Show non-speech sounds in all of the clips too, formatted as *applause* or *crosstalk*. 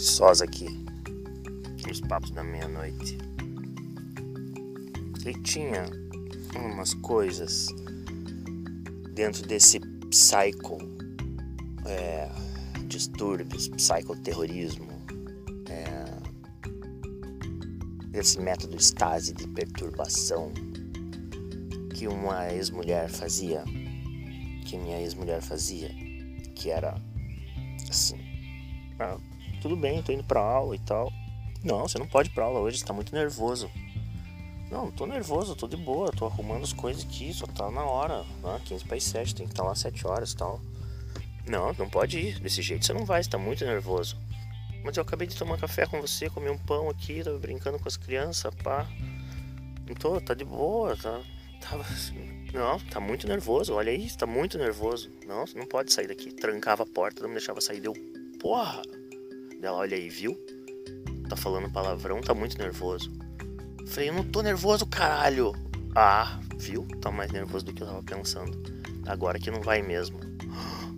sós aqui, nos papos da meia-noite. E tinha umas coisas dentro desse psycho é, distúrbios, psicoterrorismo, é, esse método estase de perturbação que uma ex-mulher fazia, que minha ex-mulher fazia, que era assim, tudo bem, tô indo pra aula e tal. Não, você não pode ir pra aula hoje, você tá muito nervoso. Não, tô nervoso, tô de boa, tô arrumando as coisas aqui, só tá na hora, né? 15 para as 7, tem que estar tá lá 7 horas e tal. Não, não pode ir, desse jeito você não vai, você tá muito nervoso. Mas eu acabei de tomar café com você, comer um pão aqui, tava brincando com as crianças, pá. Não tô, tá de boa, tá. Tava assim. Não, tá muito nervoso, olha aí, tá muito nervoso. Não, você não pode sair daqui. Trancava a porta, não me deixava sair, deu. Porra! Ela, olha aí, viu? Tá falando palavrão, tá muito nervoso. Falei, eu não tô nervoso, caralho. Ah, viu? Tá mais nervoso do que eu tava pensando. Agora que não vai mesmo. *gasps*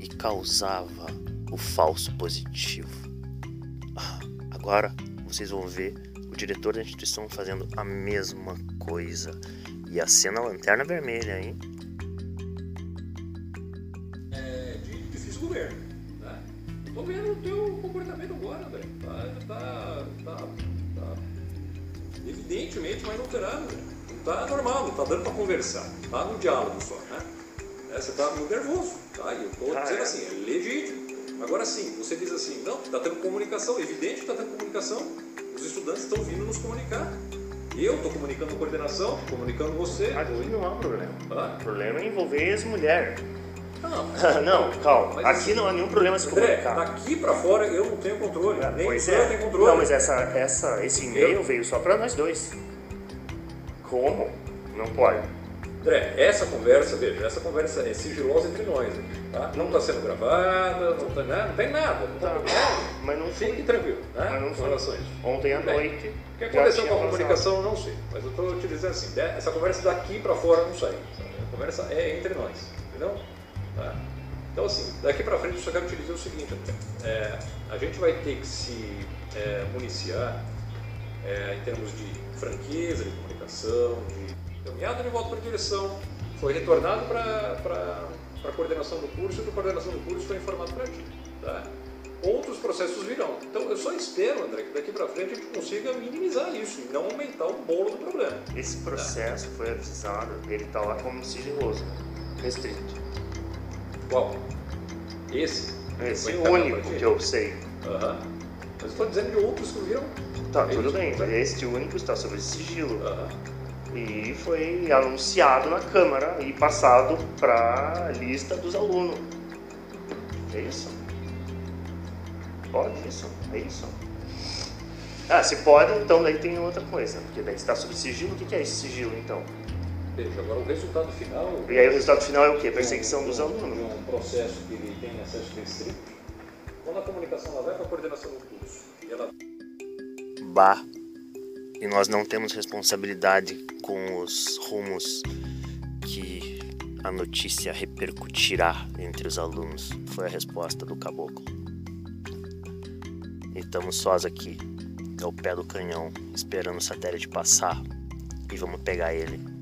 E causava o falso positivo. *gasps* Agora vocês vão ver o diretor da instituição fazendo a mesma coisa. E a cena lanterna vermelha, hein? É de difícil governo. Né? Tô vendo o teu comportamento agora, velho. Tá, tá, tá, tá evidentemente mais alterado. Não tá normal, não tá dando para conversar. Tá no diálogo só, né? É, você tá muito nervoso, tá? E eu tô ah, dizendo é? assim, é legítimo. Agora sim, você diz assim, não, tá tendo comunicação, evidente que tá tendo comunicação. Os estudantes estão vindo nos comunicar. Eu estou comunicando a coordenação, comunicando você. Aqui não há problema. Ah? O problema é envolver ex-mulher. Não, não, calma. Mas, aqui não há nenhum problema se comunicar. daqui para fora eu não tenho controle. É, nem pois é. controle. Não, mas essa, essa, esse e-mail veio só para nós dois. Como? Não pode. André, essa conversa, veja, essa conversa é sigilosa entre nós tá? Não está sendo gravada, não, tá, né? não tem nada. Não tá, tá mas não Fique tranquilo, né? Mas não foi. Ontem à noite. O que aconteceu com a comunicação, não sei. Mas eu estou te dizendo assim, essa conversa daqui para fora não sai. A conversa é entre nós, entendeu? Tá? Então, assim, daqui para frente eu só quero te dizer o seguinte: é, a gente vai ter que se é, municiar é, em termos de franqueza, de comunicação, de caminhada de volta para direção, foi retornado para a coordenação do curso e a coordenação do curso foi informado para ti. Tá? Outros processos virão. Então eu só espero, André, que daqui para frente a gente consiga minimizar isso e não aumentar o bolo do problema. Esse processo tá? foi avisado, ele está lá como sigiloso, restrito. Qual? Esse? Esse é o único que eu sei. Aham. Mas eu estou dizendo de outros que viram. Tá, tudo bem, mas este único está sob sigilo. Aham. E foi anunciado na Câmara e passado para a lista dos alunos. É isso? Pode isso? É isso? Ah, se pode, então daí tem outra coisa. Porque daí está sob sigilo. O que é esse sigilo então? Veja, agora o resultado final. E aí o resultado final é o quê? Perseguição um, dos alunos. Um processo que ele tem acesso restrito. Quando a comunicação ela vai para a coordenação do curso e ela. Bah. E nós não temos responsabilidade com os rumos que a notícia repercutirá entre os alunos. Foi a resposta do caboclo. E estamos sós aqui, ao pé do canhão, esperando o satélite passar e vamos pegar ele.